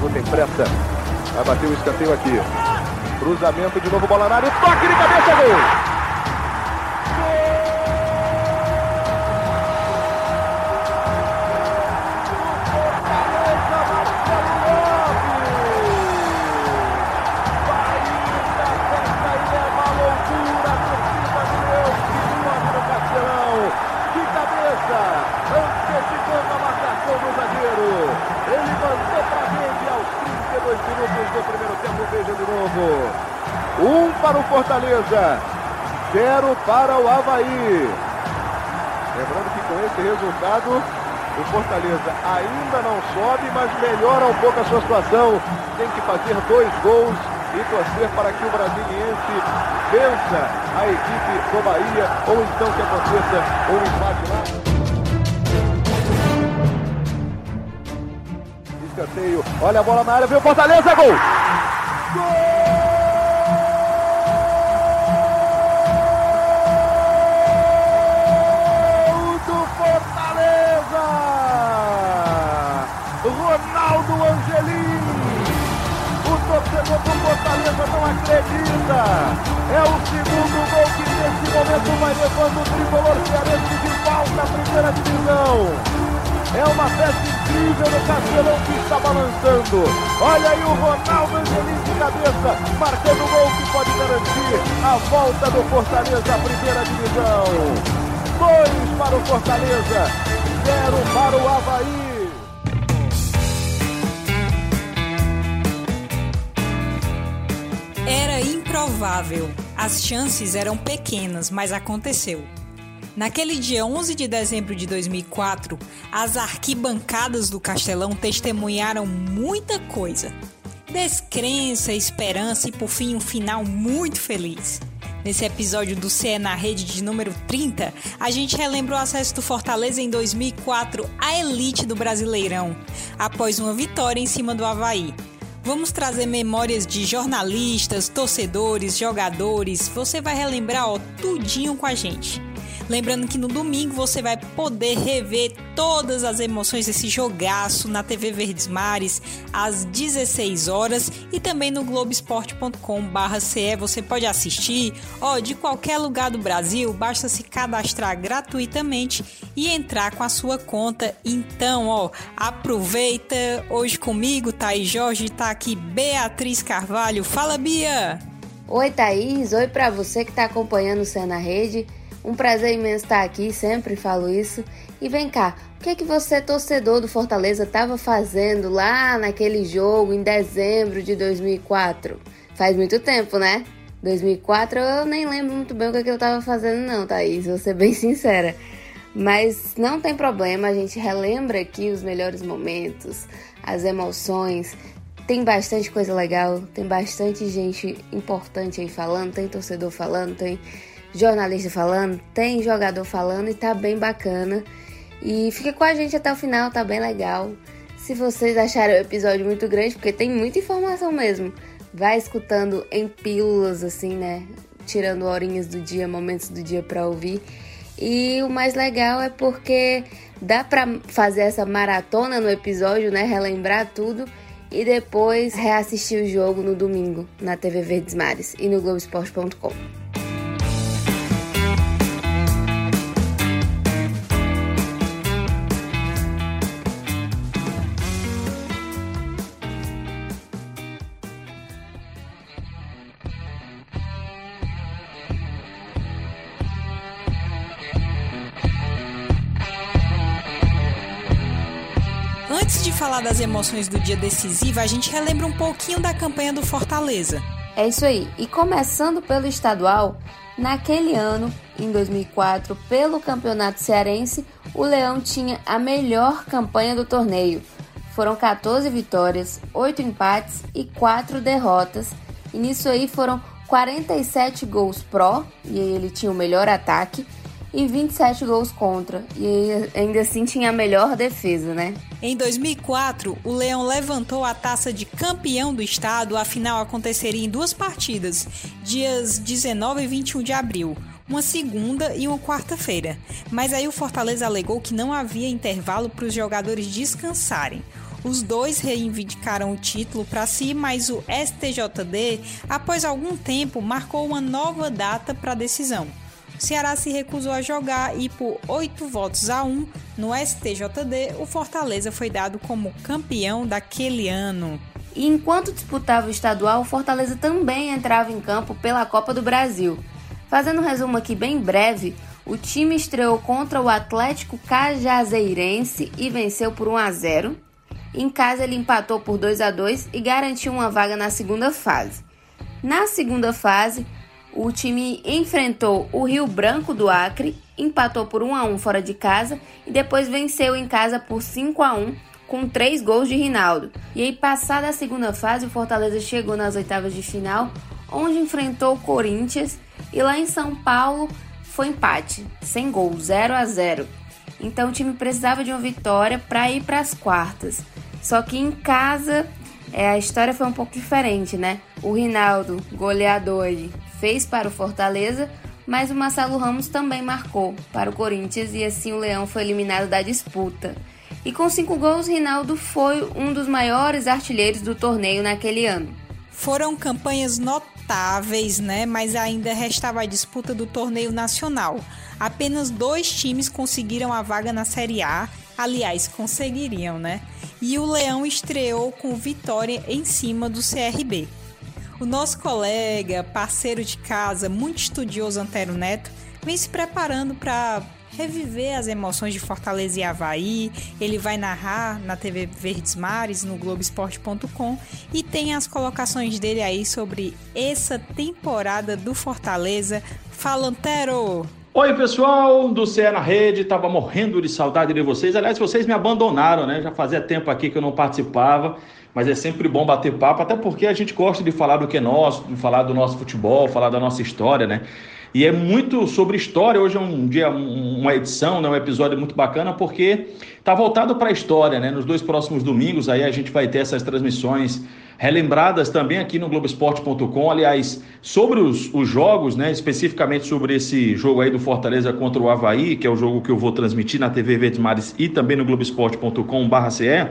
Parou, tem pressa. Vai bater o escanteio aqui. Cruzamento de novo, bola na área. Toque de cabeça, gol! Para o Fortaleza, zero para o Havaí. Lembrando que com esse resultado, o Fortaleza ainda não sobe, mas melhora um pouco a sua situação. Tem que fazer dois gols e torcer para que o Brasiliense vença a equipe do Bahia, ou então que aconteça um empate lá. Escanteio, olha a bola na área, o Fortaleza, gol! Gol! Momento vai levando o tricolor cearense de volta à primeira divisão. É uma festa incrível no Castelão que está balançando. Olha aí o Ronaldo Angelim de cabeça, marcando o gol que pode garantir a volta do Fortaleza à primeira divisão. Dois para o Fortaleza, zero para o Havaí. improvável. As chances eram pequenas, mas aconteceu. Naquele dia 11 de dezembro de 2004, as arquibancadas do Castelão testemunharam muita coisa. Descrença, esperança e por fim um final muito feliz. Nesse episódio do CE na Rede de número 30, a gente relembra o acesso do Fortaleza em 2004 à elite do Brasileirão, após uma vitória em cima do Havaí. Vamos trazer memórias de jornalistas, torcedores, jogadores. Você vai relembrar ó, tudinho com a gente. Lembrando que no domingo você vai poder rever todas as emoções desse jogaço na TV Verdes Mares às 16 horas e também no globesport.com/ce você pode assistir, ó, de qualquer lugar do Brasil, basta se cadastrar gratuitamente e entrar com a sua conta. Então, ó, aproveita hoje comigo, Thaís Jorge, tá aqui Beatriz Carvalho. Fala, Bia. Oi, Thaís. Oi para você que está acompanhando o Cena Rede. Um prazer imenso estar aqui, sempre falo isso. E vem cá, o que é que você, torcedor do Fortaleza, estava fazendo lá naquele jogo em dezembro de 2004? Faz muito tempo, né? 2004 eu nem lembro muito bem o que, é que eu estava fazendo não, Thaís, vou ser bem sincera. Mas não tem problema, a gente relembra aqui os melhores momentos, as emoções. Tem bastante coisa legal, tem bastante gente importante aí falando, tem torcedor falando, tem jornalista falando, tem jogador falando e tá bem bacana. E fica com a gente até o final, tá bem legal. Se vocês acharem o episódio muito grande, porque tem muita informação mesmo, vai escutando em pílulas assim, né? Tirando horinhas do dia, momentos do dia para ouvir. E o mais legal é porque dá para fazer essa maratona no episódio, né? Relembrar tudo e depois reassistir o jogo no domingo na TV Verdes Mares e no Globoesporte.com. falar das emoções do dia decisivo, a gente relembra um pouquinho da campanha do Fortaleza. É isso aí. E começando pelo estadual, naquele ano, em 2004, pelo Campeonato Cearense, o Leão tinha a melhor campanha do torneio. Foram 14 vitórias, 8 empates e 4 derrotas. E nisso aí foram 47 gols pró, e ele tinha o melhor ataque, e 27 gols contra. E ainda assim tinha a melhor defesa, né? Em 2004, o Leão levantou a taça de campeão do estado. A final aconteceria em duas partidas, dias 19 e 21 de abril uma segunda e uma quarta-feira. Mas aí o Fortaleza alegou que não havia intervalo para os jogadores descansarem. Os dois reivindicaram o título para si, mas o STJD, após algum tempo, marcou uma nova data para a decisão. Ceará se recusou a jogar e, por 8 votos a 1 no STJD, o Fortaleza foi dado como campeão daquele ano. E enquanto disputava o estadual, o Fortaleza também entrava em campo pela Copa do Brasil. Fazendo um resumo aqui bem breve, o time estreou contra o Atlético Cajazeirense e venceu por 1 a 0. Em casa ele empatou por 2 a 2 e garantiu uma vaga na segunda fase. Na segunda fase, o time enfrentou o Rio Branco do Acre, empatou por 1 a 1 fora de casa e depois venceu em casa por 5 a 1 com três gols de Rinaldo. E aí, passada a segunda fase, o Fortaleza chegou nas oitavas de final, onde enfrentou o Corinthians e lá em São Paulo foi empate, sem gol, 0 a 0. Então o time precisava de uma vitória para ir para as quartas. Só que em casa é, a história foi um pouco diferente, né? O Rinaldo, goleador, fez para o Fortaleza, mas o Marcelo Ramos também marcou para o Corinthians e assim o Leão foi eliminado da disputa. E com cinco gols, Rinaldo foi um dos maiores artilheiros do torneio naquele ano. Foram campanhas notáveis, né? Mas ainda restava a disputa do torneio nacional. Apenas dois times conseguiram a vaga na Série A. Aliás, conseguiriam, né? E o Leão estreou com vitória em cima do CRB. O nosso colega, parceiro de casa, muito estudioso Antero Neto, vem se preparando para reviver as emoções de Fortaleza e Havaí. Ele vai narrar na TV Verdes Mares, no Globoesporte.com e tem as colocações dele aí sobre essa temporada do Fortaleza. Fala, Antero! Oi, pessoal do CE na Rede, tava morrendo de saudade de vocês. Aliás, vocês me abandonaram, né? Já fazia tempo aqui que eu não participava, mas é sempre bom bater papo, até porque a gente gosta de falar do que é nosso, de falar do nosso futebol, falar da nossa história, né? E é muito sobre história. Hoje é um dia, uma edição, né, um episódio muito bacana, porque está voltado para a história. Né? Nos dois próximos domingos aí a gente vai ter essas transmissões relembradas também aqui no Globoesporte.com. Aliás, sobre os, os jogos, né, especificamente sobre esse jogo aí do Fortaleza contra o Havaí, que é o jogo que eu vou transmitir na TV Verdes Mares e também no Globoesporte.com/ce.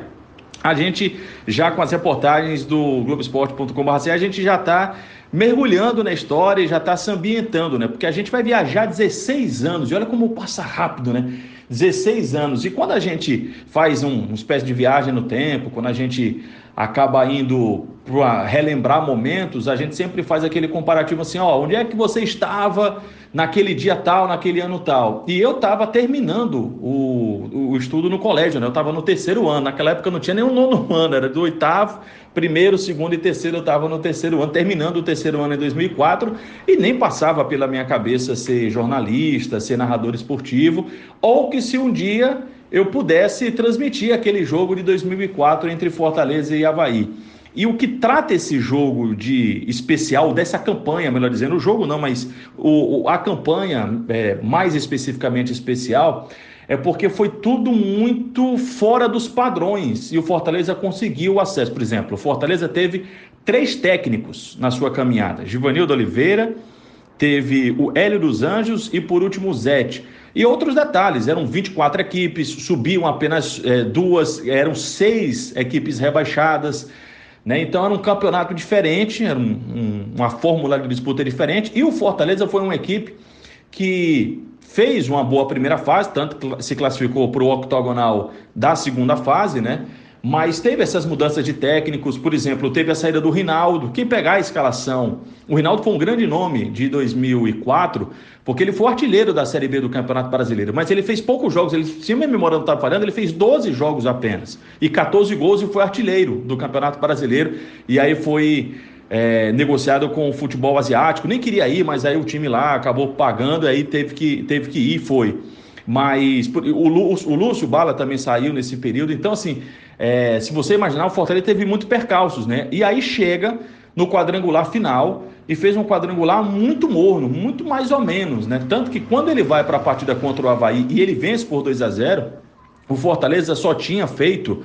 A gente já com as reportagens do Globoesporte.com/ce a gente já está mergulhando na história e já está se ambientando, né? Porque a gente vai viajar 16 anos, e olha como passa rápido, né? 16 anos. E quando a gente faz um, uma espécie de viagem no tempo, quando a gente acaba indo para relembrar momentos, a gente sempre faz aquele comparativo assim, ó, onde é que você estava naquele dia tal, naquele ano tal. E eu estava terminando o, o estudo no colégio, né? Eu estava no terceiro ano. Naquela época não tinha nem um nono ano, era do oitavo, primeiro, segundo e terceiro. Eu estava no terceiro ano, terminando o terceiro ano em 2004 e nem passava pela minha cabeça ser jornalista, ser narrador esportivo, ou que se um dia eu pudesse transmitir aquele jogo de 2004 entre Fortaleza e Havaí. E o que trata esse jogo de especial, dessa campanha, melhor dizendo, o jogo não, mas o, a campanha é, mais especificamente especial, é porque foi tudo muito fora dos padrões e o Fortaleza conseguiu o acesso. Por exemplo, o Fortaleza teve três técnicos na sua caminhada: Givanildo Oliveira, teve o Hélio dos Anjos e por último o Zete. E outros detalhes, eram 24 equipes, subiam apenas é, duas, eram seis equipes rebaixadas. Né? Então era um campeonato diferente, era um, um, uma fórmula de disputa diferente. E o Fortaleza foi uma equipe que fez uma boa primeira fase, tanto se classificou para o octogonal da segunda fase, né? Mas teve essas mudanças de técnicos, por exemplo, teve a saída do Rinaldo. Quem pegar a escalação, o Rinaldo foi um grande nome de 2004, porque ele foi artilheiro da Série B do Campeonato Brasileiro, mas ele fez poucos jogos, ele, se minha memória não está falhando, ele fez 12 jogos apenas, e 14 gols e foi artilheiro do Campeonato Brasileiro, e aí foi é, negociado com o futebol asiático, nem queria ir, mas aí o time lá acabou pagando, aí teve que, teve que ir, foi. Mas o Lúcio, o Lúcio Bala também saiu nesse período, então assim, é, se você imaginar, o Fortaleza teve muitos percalços, né? E aí chega no quadrangular final e fez um quadrangular muito morno, muito mais ou menos, né? Tanto que quando ele vai para a partida contra o Havaí e ele vence por 2 a 0 o Fortaleza só tinha feito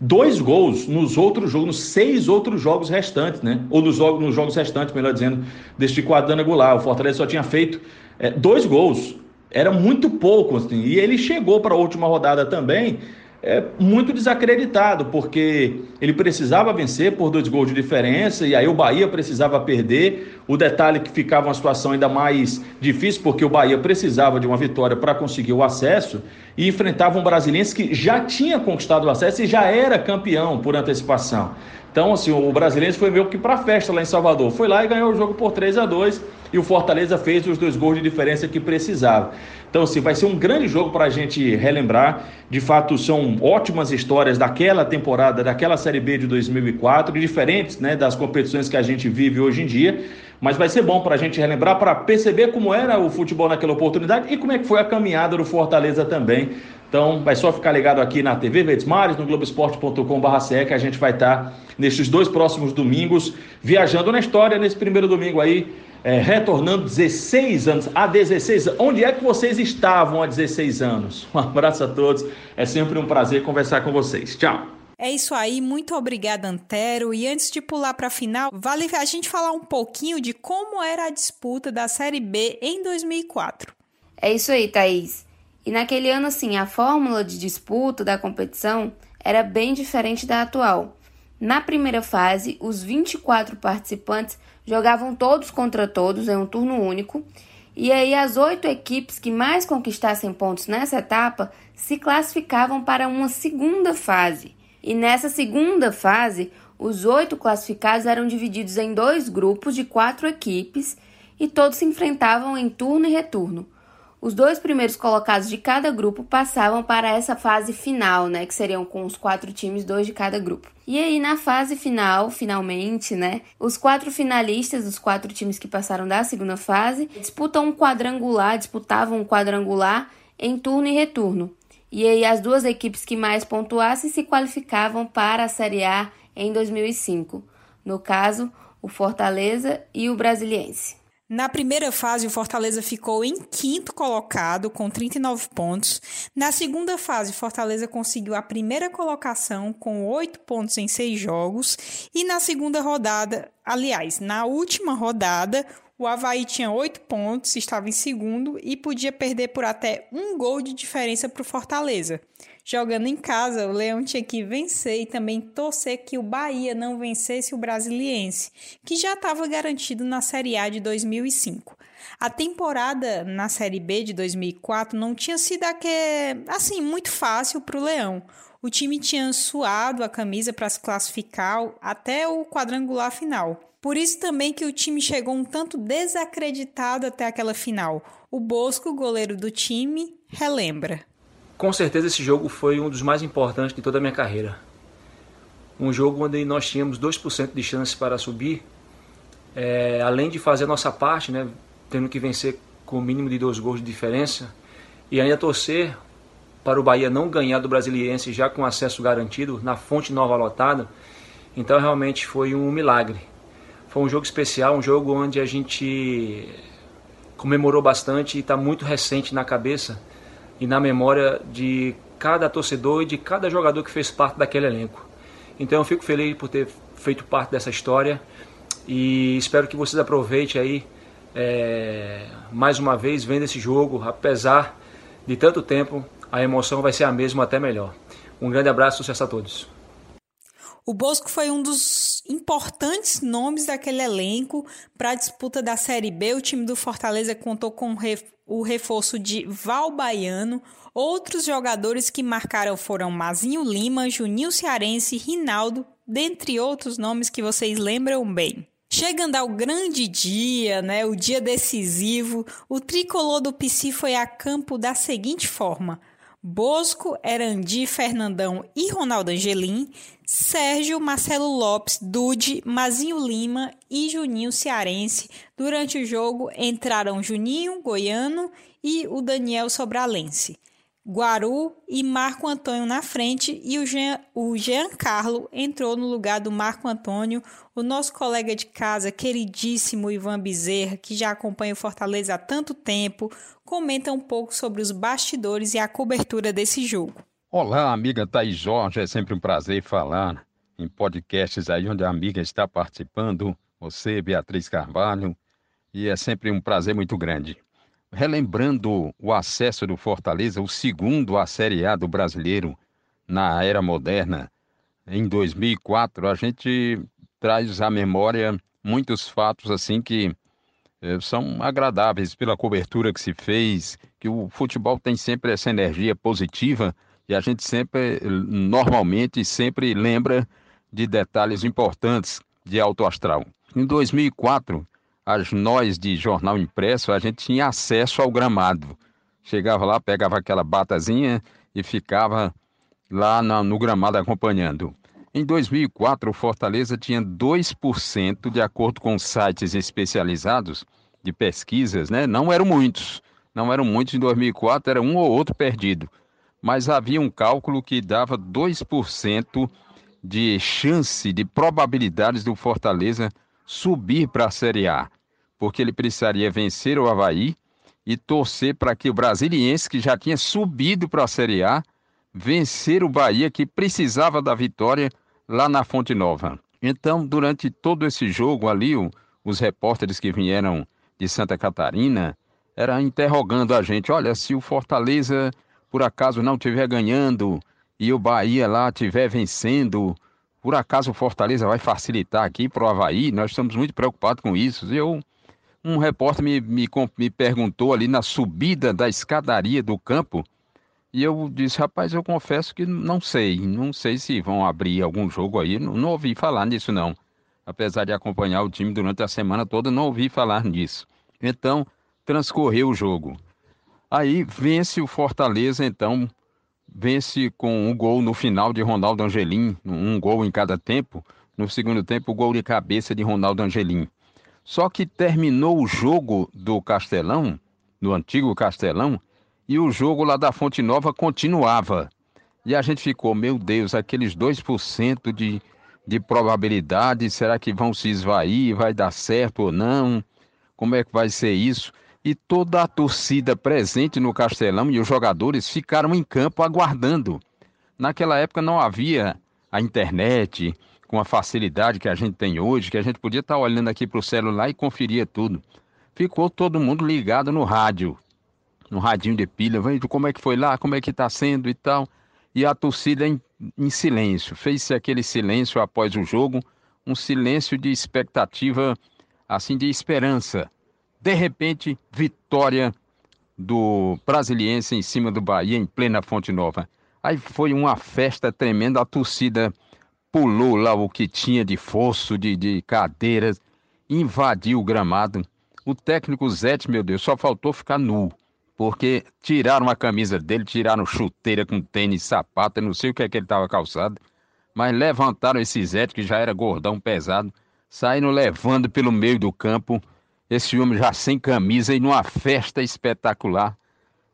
dois gols nos outros jogos, nos seis outros jogos restantes, né? Ou nos, nos jogos restantes, melhor dizendo, deste quadrangular. O Fortaleza só tinha feito é, dois gols. Era muito pouco, assim. E ele chegou para a última rodada também é, muito desacreditado, porque ele precisava vencer por dois gols de diferença, e aí o Bahia precisava perder. O detalhe que ficava uma situação ainda mais difícil, porque o Bahia precisava de uma vitória para conseguir o acesso, e enfrentava um brasileiro que já tinha conquistado o acesso e já era campeão por antecipação. Então, assim, o brasileiro foi meio que para festa lá em Salvador. Foi lá e ganhou o jogo por 3 a 2 e o Fortaleza fez os dois gols de diferença que precisava. Então, assim, vai ser um grande jogo para a gente relembrar. De fato, são ótimas histórias daquela temporada, daquela Série B de 2004, diferentes né, das competições que a gente vive hoje em dia. Mas vai ser bom para a gente relembrar, para perceber como era o futebol naquela oportunidade e como é que foi a caminhada do Fortaleza também então, vai só ficar ligado aqui na TV Verdes Mares, no globesport.com.br, que a gente vai estar nesses dois próximos domingos, viajando na história, nesse primeiro domingo aí, é, retornando 16 anos. Há 16 anos. Onde é que vocês estavam há 16 anos? Um abraço a todos. É sempre um prazer conversar com vocês. Tchau. É isso aí, muito obrigada, Antero. E antes de pular para a final, vale a gente falar um pouquinho de como era a disputa da Série B em 2004. É isso aí, Thaís. E naquele ano, assim, a fórmula de disputa da competição era bem diferente da atual. Na primeira fase, os 24 participantes jogavam todos contra todos em um turno único, e aí as oito equipes que mais conquistassem pontos nessa etapa se classificavam para uma segunda fase. E nessa segunda fase, os oito classificados eram divididos em dois grupos de quatro equipes e todos se enfrentavam em turno e retorno. Os dois primeiros colocados de cada grupo passavam para essa fase final, né? Que seriam com os quatro times, dois de cada grupo. E aí, na fase final, finalmente, né? Os quatro finalistas, os quatro times que passaram da segunda fase, disputam um quadrangular, disputavam um quadrangular em turno e retorno. E aí, as duas equipes que mais pontuassem se qualificavam para a Série A em 2005. No caso, o Fortaleza e o Brasiliense. Na primeira fase, o Fortaleza ficou em quinto colocado, com 39 pontos. Na segunda fase, o Fortaleza conseguiu a primeira colocação, com 8 pontos em 6 jogos. E na segunda rodada, aliás, na última rodada, o Havaí tinha 8 pontos, estava em segundo e podia perder por até um gol de diferença para o Fortaleza. Jogando em casa, o Leão tinha que vencer e também torcer que o Bahia não vencesse o Brasiliense, que já estava garantido na Série A de 2005. A temporada na Série B de 2004 não tinha sido assim muito fácil para o Leão. O time tinha suado a camisa para se classificar até o quadrangular final. Por isso também que o time chegou um tanto desacreditado até aquela final. O Bosco, goleiro do time, relembra. Com certeza esse jogo foi um dos mais importantes de toda a minha carreira. Um jogo onde nós tínhamos 2% de chance para subir, é, além de fazer a nossa parte, né, tendo que vencer com o mínimo de dois gols de diferença, e ainda torcer para o Bahia não ganhar do Brasiliense já com acesso garantido na fonte nova lotada. Então realmente foi um milagre. Foi um jogo especial, um jogo onde a gente comemorou bastante e está muito recente na cabeça e na memória de cada torcedor e de cada jogador que fez parte daquele elenco. Então eu fico feliz por ter feito parte dessa história e espero que vocês aproveitem aí é, mais uma vez vendo esse jogo, apesar de tanto tempo, a emoção vai ser a mesma até melhor. Um grande abraço, sucesso a todos. O Bosco foi um dos importantes nomes daquele elenco para a disputa da Série B. O time do Fortaleza contou com o reforço de Val Baiano. Outros jogadores que marcaram foram Mazinho Lima, Juninho Cearense, Rinaldo, dentre outros nomes que vocês lembram bem. Chegando ao grande dia, né, o dia decisivo, o tricolor do PC foi a campo da seguinte forma: Bosco, Erandi, Fernandão e Ronaldo Angelim, Sérgio, Marcelo Lopes, Dude, Mazinho Lima e Juninho Cearense. Durante o jogo entraram Juninho, Goiano e o Daniel Sobralense. Guaru e Marco Antônio na frente e o Jean, o Jean Carlo entrou no lugar do Marco Antônio, o nosso colega de casa, queridíssimo Ivan Bezerra, que já acompanha o Fortaleza há tanto tempo, comenta um pouco sobre os bastidores e a cobertura desse jogo. Olá, amiga Thaís Jorge, é sempre um prazer falar em podcasts aí onde a amiga está participando, você, Beatriz Carvalho, e é sempre um prazer muito grande. Relembrando o acesso do Fortaleza, o segundo à Série A do brasileiro, na era moderna, em 2004, a gente traz à memória muitos fatos assim que eh, são agradáveis pela cobertura que se fez, que o futebol tem sempre essa energia positiva e a gente sempre, normalmente, sempre lembra de detalhes importantes de alto astral. Em 2004, as nós de jornal impresso, a gente tinha acesso ao gramado. Chegava lá, pegava aquela batazinha e ficava lá no gramado acompanhando. Em 2004, o Fortaleza tinha 2%, de acordo com sites especializados de pesquisas, né? Não eram muitos, não eram muitos em 2004, era um ou outro perdido. Mas havia um cálculo que dava 2% de chance, de probabilidades do Fortaleza subir para a Série A, porque ele precisaria vencer o Havaí e torcer para que o Brasiliense, que já tinha subido para a Série A, vencer o Bahia, que precisava da vitória lá na Fonte Nova. Então, durante todo esse jogo ali, os repórteres que vieram de Santa Catarina eram interrogando a gente: olha, se o Fortaleza por acaso não estiver ganhando e o Bahia lá estiver vencendo, por acaso o Fortaleza vai facilitar aqui para o Havaí? Nós estamos muito preocupados com isso. Eu, um repórter me, me, me perguntou ali na subida da escadaria do campo e eu disse, rapaz, eu confesso que não sei, não sei se vão abrir algum jogo aí, não, não, ouvi falar nisso não. Apesar de acompanhar o time durante a semana toda, não ouvi falar nisso. Então, transcorreu o jogo. Aí vence o Fortaleza, então, vence com um gol no final de Ronaldo Angelim, um gol em cada tempo. No segundo tempo, o gol de cabeça de Ronaldo Angelim. Só que terminou o jogo do Castelão, no antigo Castelão, e o jogo lá da Fonte Nova continuava. E a gente ficou, meu Deus, aqueles 2% de, de probabilidade, será que vão se esvair, vai dar certo ou não? Como é que vai ser isso? E toda a torcida presente no Castelão e os jogadores ficaram em campo aguardando. Naquela época não havia a internet com a facilidade que a gente tem hoje, que a gente podia estar olhando aqui para o celular e conferia tudo. Ficou todo mundo ligado no rádio, no radinho de pilha, vendo como é que foi lá, como é que está sendo e tal. E a torcida em, em silêncio, fez-se aquele silêncio após o jogo, um silêncio de expectativa, assim, de esperança. De repente, vitória do Brasiliense em cima do Bahia, em plena Fonte Nova. Aí foi uma festa tremenda, a torcida pulou lá o que tinha de fosso, de, de cadeiras, invadiu o gramado. O técnico Zete, meu Deus, só faltou ficar nu porque tiraram a camisa dele, tiraram chuteira com tênis, sapato, não sei o que é que ele estava calçado, mas levantaram esse Zé, que já era gordão, pesado, saíram levando pelo meio do campo esse homem já sem camisa e numa festa espetacular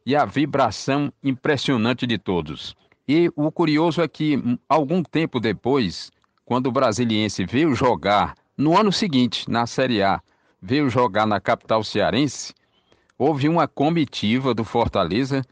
e a vibração impressionante de todos. E o curioso é que, hum, algum tempo depois, quando o Brasiliense veio jogar no ano seguinte, na Série A, veio jogar na capital cearense, houve uma comitiva do Fortaleza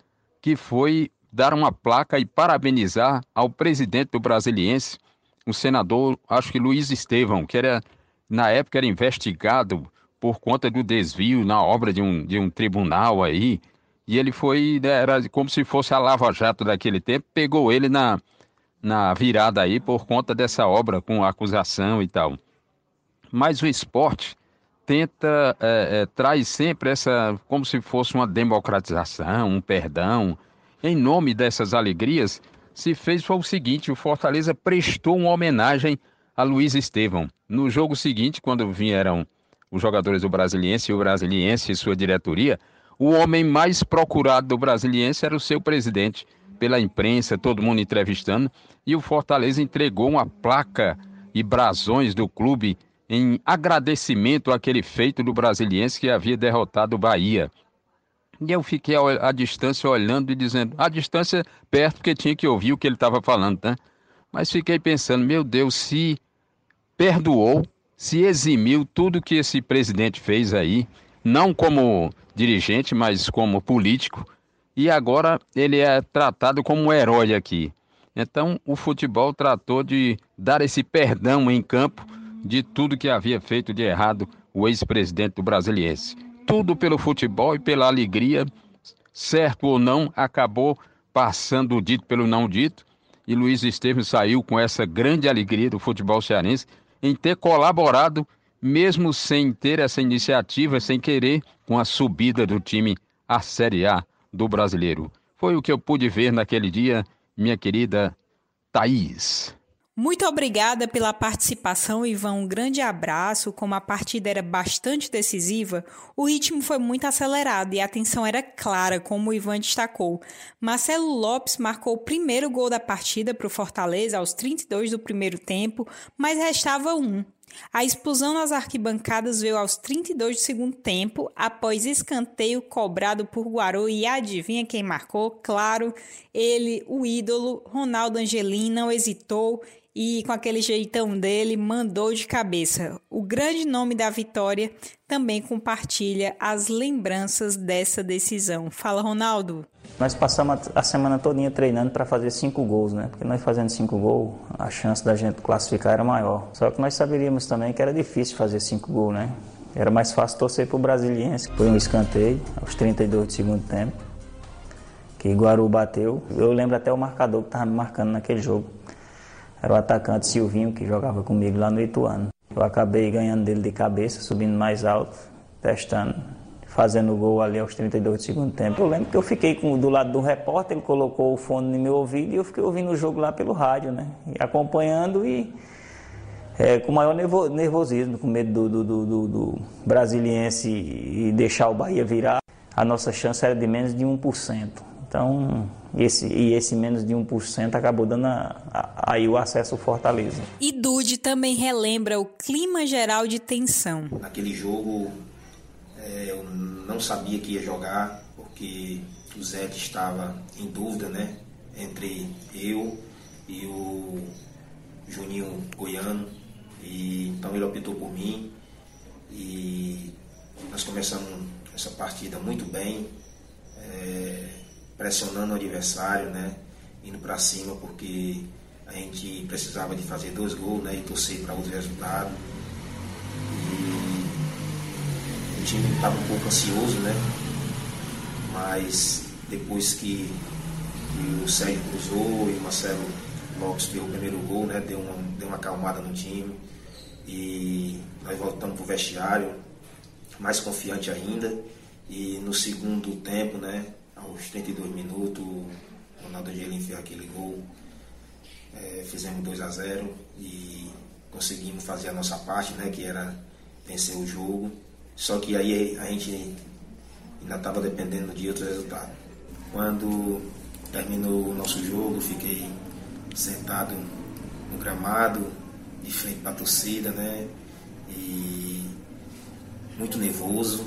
que foi dar uma placa e parabenizar ao presidente do Brasiliense, o senador, acho que Luiz Estevão, que era na época era investigado por conta do desvio na obra de um, de um tribunal aí, e ele foi, né, era como se fosse a Lava Jato daquele tempo, pegou ele na, na virada aí por conta dessa obra com acusação e tal. Mas o esporte tenta, é, é, traz sempre essa, como se fosse uma democratização, um perdão. Em nome dessas alegrias, se fez foi o seguinte: o Fortaleza prestou uma homenagem a Luiz Estevão. No jogo seguinte, quando vieram os jogadores do Brasiliense e o Brasiliense e sua diretoria, o homem mais procurado do Brasiliense era o seu presidente, pela imprensa, todo mundo entrevistando, e o Fortaleza entregou uma placa e brasões do clube em agradecimento àquele feito do brasiliense que havia derrotado o Bahia. E eu fiquei à distância olhando e dizendo, à distância perto, porque tinha que ouvir o que ele estava falando, né? Mas fiquei pensando, meu Deus, se perdoou, se eximiu tudo que esse presidente fez aí, não como dirigente, mas como político, e agora ele é tratado como um herói aqui. Então, o futebol tratou de dar esse perdão em campo de tudo que havia feito de errado o ex-presidente do Brasiliense. Tudo pelo futebol e pela alegria, certo ou não, acabou passando o dito pelo não dito, e Luiz Estevam saiu com essa grande alegria do futebol cearense em ter colaborado, mesmo sem ter essa iniciativa, sem querer, com a subida do time à Série A do brasileiro. Foi o que eu pude ver naquele dia, minha querida Thaís. Muito obrigada pela participação, Ivan. Um grande abraço. Como a partida era bastante decisiva, o ritmo foi muito acelerado e a atenção era clara, como o Ivan destacou. Marcelo Lopes marcou o primeiro gol da partida para o Fortaleza aos 32 do primeiro tempo, mas restava um. A explosão nas arquibancadas veio aos 32 do segundo tempo, após escanteio cobrado por Guarô e adivinha quem marcou? Claro, ele, o ídolo, Ronaldo Angelim, não hesitou e com aquele jeitão dele mandou de cabeça. O grande nome da vitória também compartilha as lembranças dessa decisão. Fala, Ronaldo. Nós passamos a semana todinha treinando para fazer cinco gols, né? Porque nós fazendo cinco gols, a chance da gente classificar era maior. Só que nós saberíamos também que era difícil fazer cinco gols, né? Era mais fácil torcer para o Brasiliense. Foi um escanteio aos 32 do segundo tempo, que Guaru bateu. Eu lembro até o marcador que estava me marcando naquele jogo. Era o atacante Silvinho, que jogava comigo lá no Ituano. Eu acabei ganhando dele de cabeça, subindo mais alto, testando, fazendo o gol ali aos 32 do segundo tempo. Eu lembro que eu fiquei com, do lado do repórter, ele colocou o fone no meu ouvido e eu fiquei ouvindo o jogo lá pelo rádio, né? E acompanhando e é, com maior nervosismo, com medo do, do, do, do brasiliense e deixar o Bahia virar. A nossa chance era de menos de 1%. Então, esse, e esse menos de 1% acabou dando a, a, aí o acesso ao Fortaleza. E Dude também relembra o clima geral de tensão. Naquele jogo, é, eu não sabia que ia jogar, porque o Zé estava em dúvida, né? Entre eu e o Juninho Goiano. E, então ele optou por mim. E nós começamos essa partida muito bem. É, pressionando o adversário, né? Indo para cima porque a gente precisava de fazer dois gols, né? E torcer para outro resultado. E o time estava um pouco ansioso, né? Mas depois que, que o Sérgio cruzou e o Marcelo Lopes fez o primeiro gol, né? Deu uma, deu uma acalmada no time. E nós voltamos para o vestiário mais confiante ainda. E no segundo tempo, né? Aos 32 minutos, o Ronaldo Angelim fez aquele gol. É, fizemos 2 a 0 e conseguimos fazer a nossa parte, né, que era vencer o jogo. Só que aí a gente ainda estava dependendo de outro resultado. Quando terminou o nosso jogo, fiquei sentado no gramado, de frente para a torcida, né? E muito nervoso,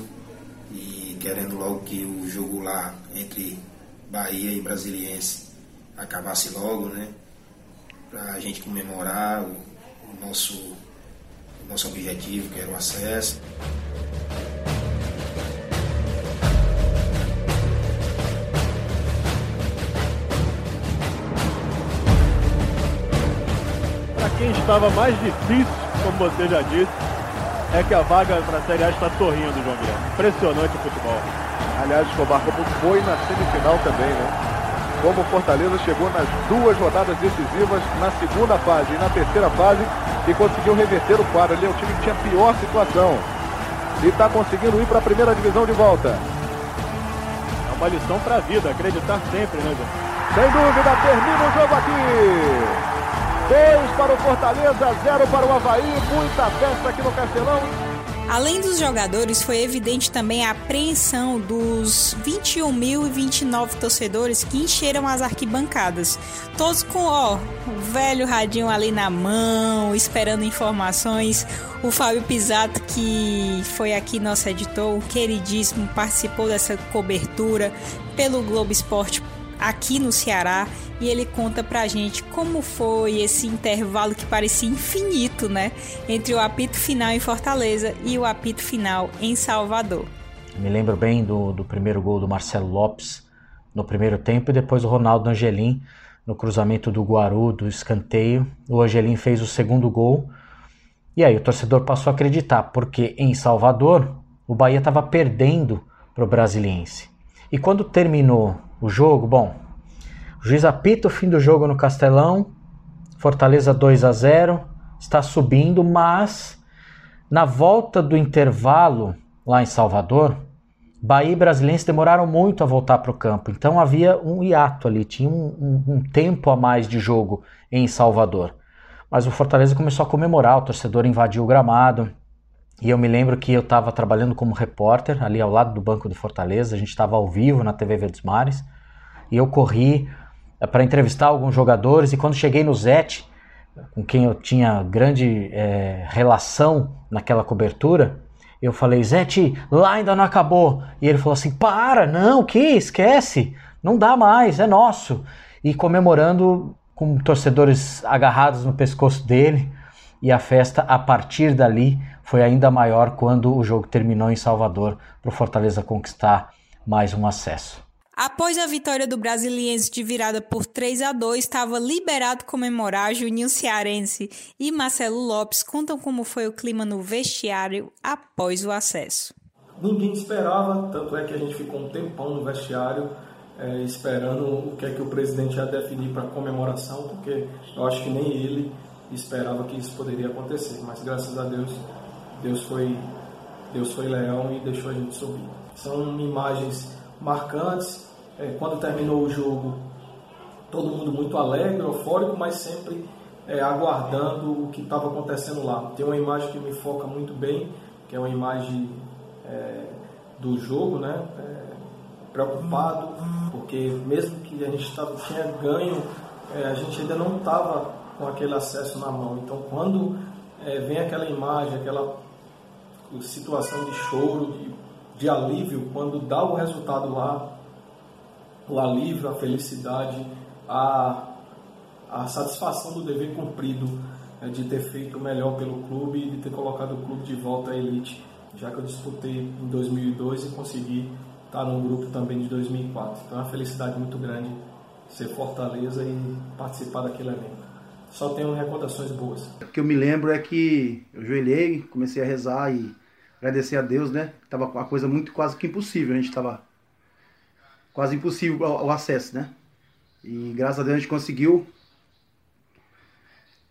querendo logo que o jogo lá entre Bahia e Brasiliense acabasse logo, né? Para a gente comemorar o, o, nosso, o nosso objetivo, que era o acesso. Para quem estava mais difícil, como você já disse, é que a vaga para a Série A está sorrindo, João Guilherme. Impressionante o futebol. Aliás, Escobar, como foi na semifinal também, né? Como o Fortaleza chegou nas duas rodadas decisivas, na segunda fase e na terceira fase, e conseguiu reverter o quadro. Ele é o time que tinha pior situação. E está conseguindo ir para a primeira divisão de volta. É uma lição para a vida, acreditar sempre, né, João? Sem dúvida, termina o jogo aqui. 2 para o Fortaleza, 0 para o Havaí. Muita festa aqui no Castelão. Além dos jogadores, foi evidente também a apreensão dos 21.029 torcedores que encheram as arquibancadas. Todos com ó, o velho radinho ali na mão, esperando informações. O Fábio Pisato, que foi aqui nosso editor, queridíssimo, participou dessa cobertura pelo Globo Esporte aqui no Ceará e ele conta pra gente como foi esse intervalo que parecia infinito, né? Entre o apito final em Fortaleza e o apito final em Salvador. Me lembro bem do, do primeiro gol do Marcelo Lopes no primeiro tempo e depois o Ronaldo Angelim no cruzamento do Guaru, do escanteio. O Angelim fez o segundo gol e aí o torcedor passou a acreditar, porque em Salvador o Bahia estava perdendo para o Brasiliense. E quando terminou o jogo, bom, O juiz apita o fim do jogo no Castelão, Fortaleza 2 a 0, está subindo, mas na volta do intervalo lá em Salvador, Bahia e Brasiliense demoraram muito a voltar para o campo, então havia um hiato ali, tinha um, um, um, tempo a mais de jogo em Salvador. Mas o Fortaleza começou a comemorar, o torcedor invadiu o gramado. E eu me lembro que eu estava trabalhando como repórter ali ao lado do banco do Fortaleza, a gente estava ao vivo na TV Verdes Mares, e eu corri eh, para entrevistar alguns jogadores. E quando cheguei no Zete, com quem eu tinha grande é, relação naquela cobertura, eu falei, Zete, lá ainda não acabou. E ele falou assim: para, não, que? Esquece, não dá mais, é nosso. E comemorando com torcedores agarrados no pescoço dele. E a festa, a partir dali, foi ainda maior quando o jogo terminou em Salvador para o Fortaleza conquistar mais um acesso. Após a vitória do Brasiliense de virada por 3 a 2, estava liberado comemorar Juninho Cearense e Marcelo Lopes contam como foi o clima no vestiário após o acesso. Ninguém esperava, tanto é que a gente ficou um tempão no vestiário é, esperando o que é que o presidente ia definir para a comemoração, porque eu acho que nem ele esperava que isso poderia acontecer. Mas graças a Deus, Deus foi, Deus foi leão e deixou a gente subir. São imagens marcantes. É, quando terminou o jogo, todo mundo muito alegre, eufórico, mas sempre é, aguardando o que estava acontecendo lá. Tem uma imagem que me foca muito bem, que é uma imagem é, do jogo, né? É, preocupado, porque mesmo que a gente tava, tinha ganho, é, a gente ainda não estava com aquele acesso na mão. Então, quando é, vem aquela imagem, aquela situação de choro, de de alívio quando dá o resultado lá, o alívio, a felicidade, a, a satisfação do dever cumprido é, de ter feito o melhor pelo clube e de ter colocado o clube de volta à elite, já que eu disputei em 2002 e consegui estar no grupo também de 2004. Então é uma felicidade muito grande ser Fortaleza e participar daquele elenco. Só tenho recordações boas. O que eu me lembro é que eu joelhei, comecei a rezar e agradecer a Deus, né? Tava uma coisa muito quase que impossível, a gente tava quase impossível o, o acesso, né? E graças a Deus a gente conseguiu.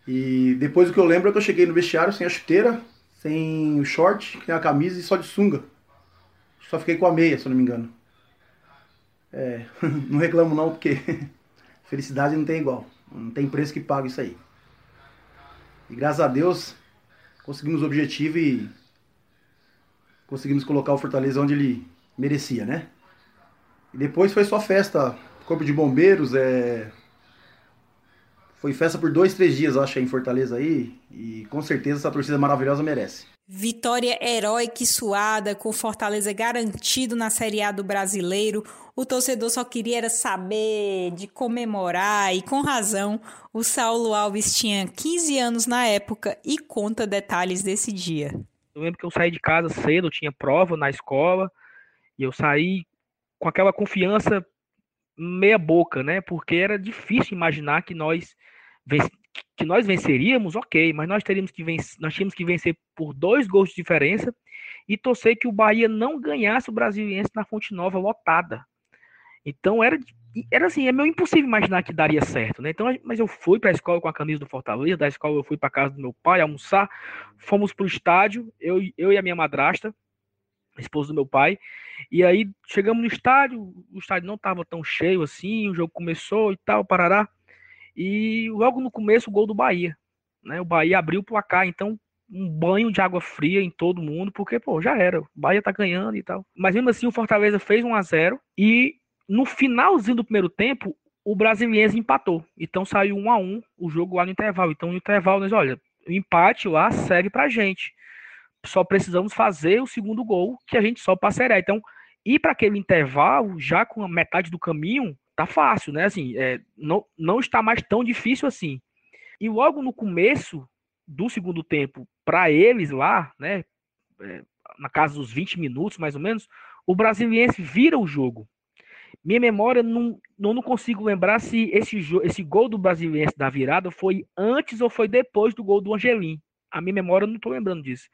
E depois o que eu lembro é que eu cheguei no vestiário sem a chuteira, sem o short, sem a camisa e só de sunga. Só fiquei com a meia, se eu não me engano. É, não reclamo não, porque felicidade não tem igual. Não tem preço que pague isso aí. E graças a Deus conseguimos o objetivo e conseguimos colocar o Fortaleza onde ele merecia, né? E depois foi só festa, corpo de bombeiros, é... Foi festa por dois, três dias, acho, em Fortaleza aí. E com certeza essa torcida maravilhosa merece. Vitória heróica e suada, com Fortaleza garantido na Série A do Brasileiro. O torcedor só queria saber de comemorar, e com razão, o Saulo Alves tinha 15 anos na época e conta detalhes desse dia. Eu lembro que eu saí de casa cedo, tinha prova na escola, e eu saí com aquela confiança meia boca, né? Porque era difícil imaginar que nós que nós venceríamos, ok, mas nós teríamos que vencer, nós tínhamos que vencer por dois gols de diferença e torcer que o Bahia não ganhasse o Brasiliense na Fonte Nova lotada. Então era era assim, é meio impossível imaginar que daria certo, né? Então, mas eu fui para a escola com a camisa do Fortaleza, da escola eu fui para casa do meu pai almoçar, fomos para o estádio, eu, eu e a minha madrasta, esposa do meu pai, e aí chegamos no estádio, o estádio não estava tão cheio assim, o jogo começou e tal, parará, e logo no começo o gol do Bahia, né? O Bahia abriu o placar, então um banho de água fria em todo mundo, porque, pô, já era, o Bahia tá ganhando e tal. Mas mesmo assim o Fortaleza fez 1 a 0 e no finalzinho do primeiro tempo, o Brasiliense empatou. Então saiu um a um o jogo lá no intervalo. Então no intervalo nós, olha, o empate lá segue pra gente. Só precisamos fazer o segundo gol que a gente só passaria. Então, ir para aquele intervalo, já com a metade do caminho, tá fácil, né? Assim, é, não, não está mais tão difícil assim. E logo no começo do segundo tempo, para eles lá, né? É, na casa dos 20 minutos, mais ou menos, o Brasiliense vira o jogo. Minha memória não, não, consigo lembrar se esse, esse gol do Brasiliense da virada foi antes ou foi depois do gol do Angelim. A minha memória não estou lembrando disso.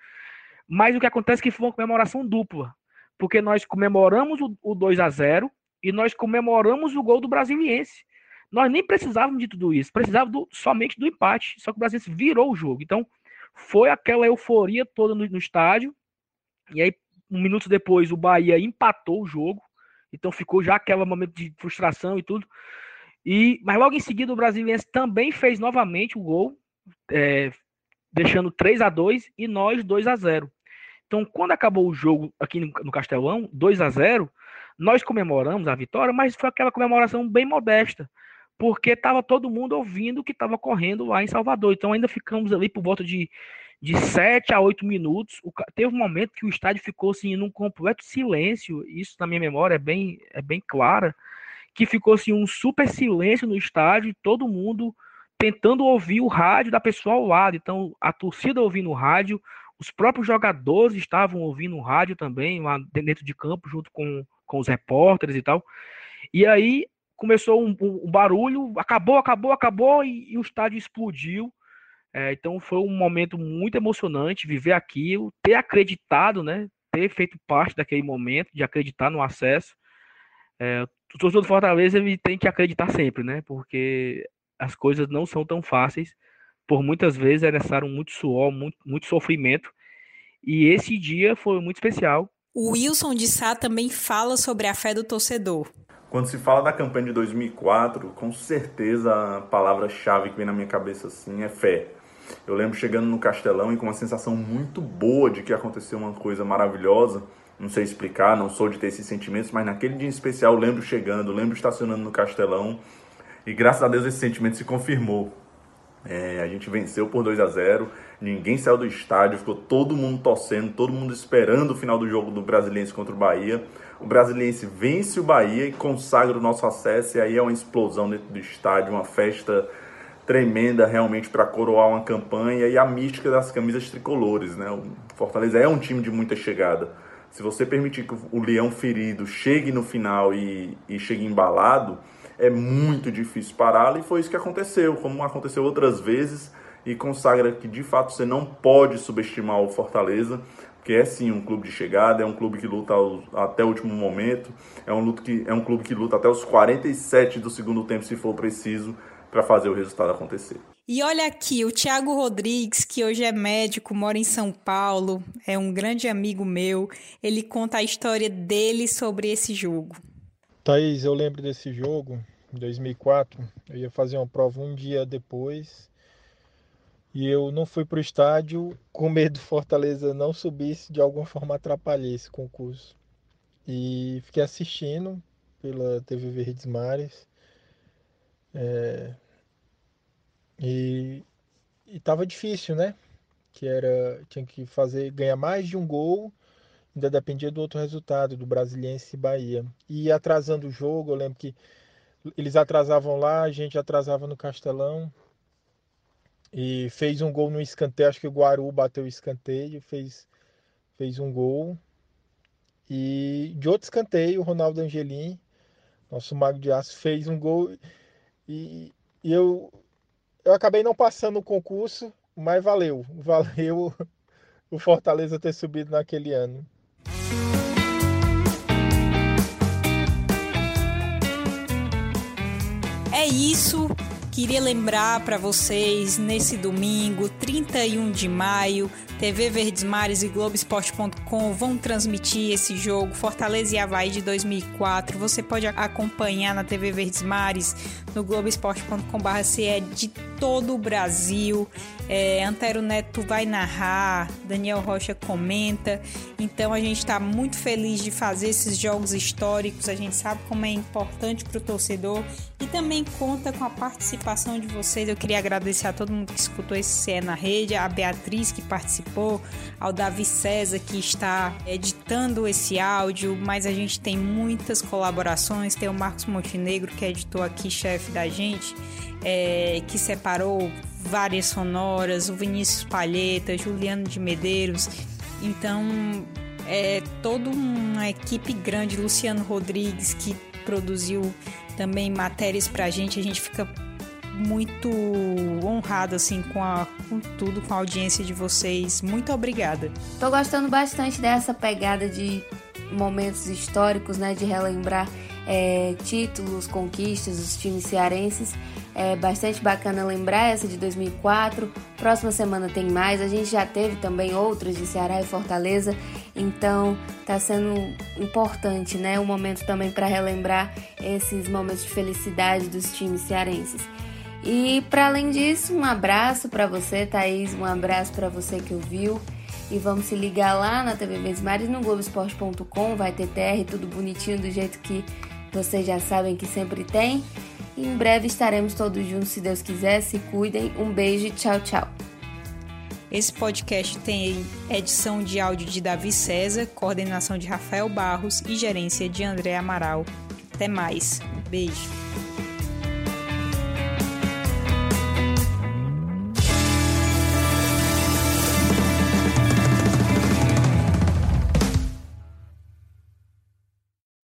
Mas o que acontece é que foi uma comemoração dupla. Porque nós comemoramos o, o 2 a 0 e nós comemoramos o gol do Brasiliense. nós nem precisávamos de tudo isso, precisava do, somente do empate. Só que o Brasil virou o jogo. Então, foi aquela euforia toda no, no estádio. E aí, um minuto depois, o Bahia empatou o jogo. Então, ficou já aquele momento de frustração e tudo. E, mas logo em seguida, o Brasiliense também fez novamente o gol, é, deixando 3 a 2 e nós 2 a 0 Então, quando acabou o jogo aqui no, no Castelão, 2 a 0 nós comemoramos a vitória, mas foi aquela comemoração bem modesta porque estava todo mundo ouvindo o que estava correndo lá em Salvador. Então ainda ficamos ali por volta de, de 7 a 8 minutos. O, teve um momento que o estádio ficou assim, num completo silêncio, isso na minha memória é bem, é bem clara, que ficou assim, um super silêncio no estádio, todo mundo tentando ouvir o rádio da pessoa ao lado. Então a torcida ouvindo o rádio, os próprios jogadores estavam ouvindo o rádio também, lá dentro de campo, junto com, com os repórteres e tal. E aí começou um, um, barulho, acabou, acabou, acabou e, e o estádio explodiu. É, então foi um momento muito emocionante viver aquilo, ter acreditado, né? Ter feito parte daquele momento, de acreditar no acesso. É, o torcedor do Fortaleza ele tem que acreditar sempre, né? Porque as coisas não são tão fáceis. Por muitas vezes é necessário muito suor, muito, muito sofrimento. E esse dia foi muito especial. O Wilson de Sá também fala sobre a fé do torcedor. Quando se fala da campanha de 2004, com certeza a palavra-chave que vem na minha cabeça assim é fé. Eu lembro chegando no Castelão e com uma sensação muito boa de que aconteceu uma coisa maravilhosa. Não sei explicar, não sou de ter esses sentimentos, mas naquele dia em especial eu lembro chegando, lembro estacionando no Castelão e graças a Deus esse sentimento se confirmou. É, a gente venceu por 2 a 0 ninguém saiu do estádio, ficou todo mundo torcendo, todo mundo esperando o final do jogo do Brasiliense contra o Bahia. O Brasiliense vence o Bahia e consagra o nosso acesso, e aí é uma explosão dentro do estádio, uma festa tremenda realmente para coroar uma campanha e a mística das camisas tricolores. Né? O Fortaleza é um time de muita chegada. Se você permitir que o leão ferido chegue no final e, e chegue embalado, é muito difícil pará-lo e foi isso que aconteceu, como aconteceu outras vezes e consagra que de fato você não pode subestimar o Fortaleza que é sim um clube de chegada, é um clube que luta até o último momento, é um, luto que, é um clube que luta até os 47 do segundo tempo, se for preciso, para fazer o resultado acontecer. E olha aqui, o Thiago Rodrigues, que hoje é médico, mora em São Paulo, é um grande amigo meu, ele conta a história dele sobre esse jogo. Thaís, eu lembro desse jogo, em 2004, eu ia fazer uma prova um dia depois, e eu não fui para o estádio com medo do Fortaleza não subisse, de alguma forma atrapalhar esse concurso. E fiquei assistindo pela TV Verdes Mares. É... E estava difícil, né? Que era tinha que fazer ganhar mais de um gol, ainda dependia do outro resultado do Brasiliense e Bahia. E atrasando o jogo, eu lembro que eles atrasavam lá, a gente atrasava no Castelão e fez um gol no escanteio. Acho que o Guaru bateu o escanteio, fez, fez um gol. E de outro escanteio, o Ronaldo Angelim, nosso mago de aço, fez um gol. E, e eu, eu acabei não passando o concurso, mas valeu. Valeu o Fortaleza ter subido naquele ano. É isso. Queria lembrar para vocês, nesse domingo, 31 de maio, TV Verdes Mares e Globoesporte.com vão transmitir esse jogo, Fortaleza e Havaí de 2004. Você pode acompanhar na TV Verdes Mares, no Globoesporte.com.br, de todo o Brasil. É, Antero Neto vai narrar, Daniel Rocha comenta. Então a gente está muito feliz de fazer esses jogos históricos. A gente sabe como é importante para o torcedor e também conta com a participação de vocês. Eu queria agradecer a todo mundo que escutou esse CE na rede, a Beatriz que participou, ao Davi César que está editando esse áudio. Mas a gente tem muitas colaborações. Tem o Marcos Montenegro que é editor aqui, chefe da gente, é, que separou várias sonoras, o Vinícius Palheta, Juliano de Medeiros. Então, é toda uma equipe grande, Luciano Rodrigues, que produziu também matérias pra gente. A gente fica muito honrado assim com, a, com tudo, com a audiência de vocês. Muito obrigada. Tô gostando bastante dessa pegada de momentos históricos, né, de relembrar é, títulos, conquistas dos times cearenses. É bastante bacana lembrar essa de 2004. Próxima semana tem mais. A gente já teve também outras de Ceará e Fortaleza, então tá sendo importante, né? Um momento também para relembrar esses momentos de felicidade dos times cearenses. E para além disso, um abraço para você, Thaís, um abraço para você que ouviu. E vamos se ligar lá na TV Vezes Mares no Globoesporte.com, vai ter TR, tudo bonitinho do jeito que vocês já sabem que sempre tem. E em breve estaremos todos juntos, se Deus quiser. Se cuidem. Um beijo e tchau, tchau. Esse podcast tem edição de áudio de Davi César, coordenação de Rafael Barros e gerência de André Amaral. Até mais. Beijo.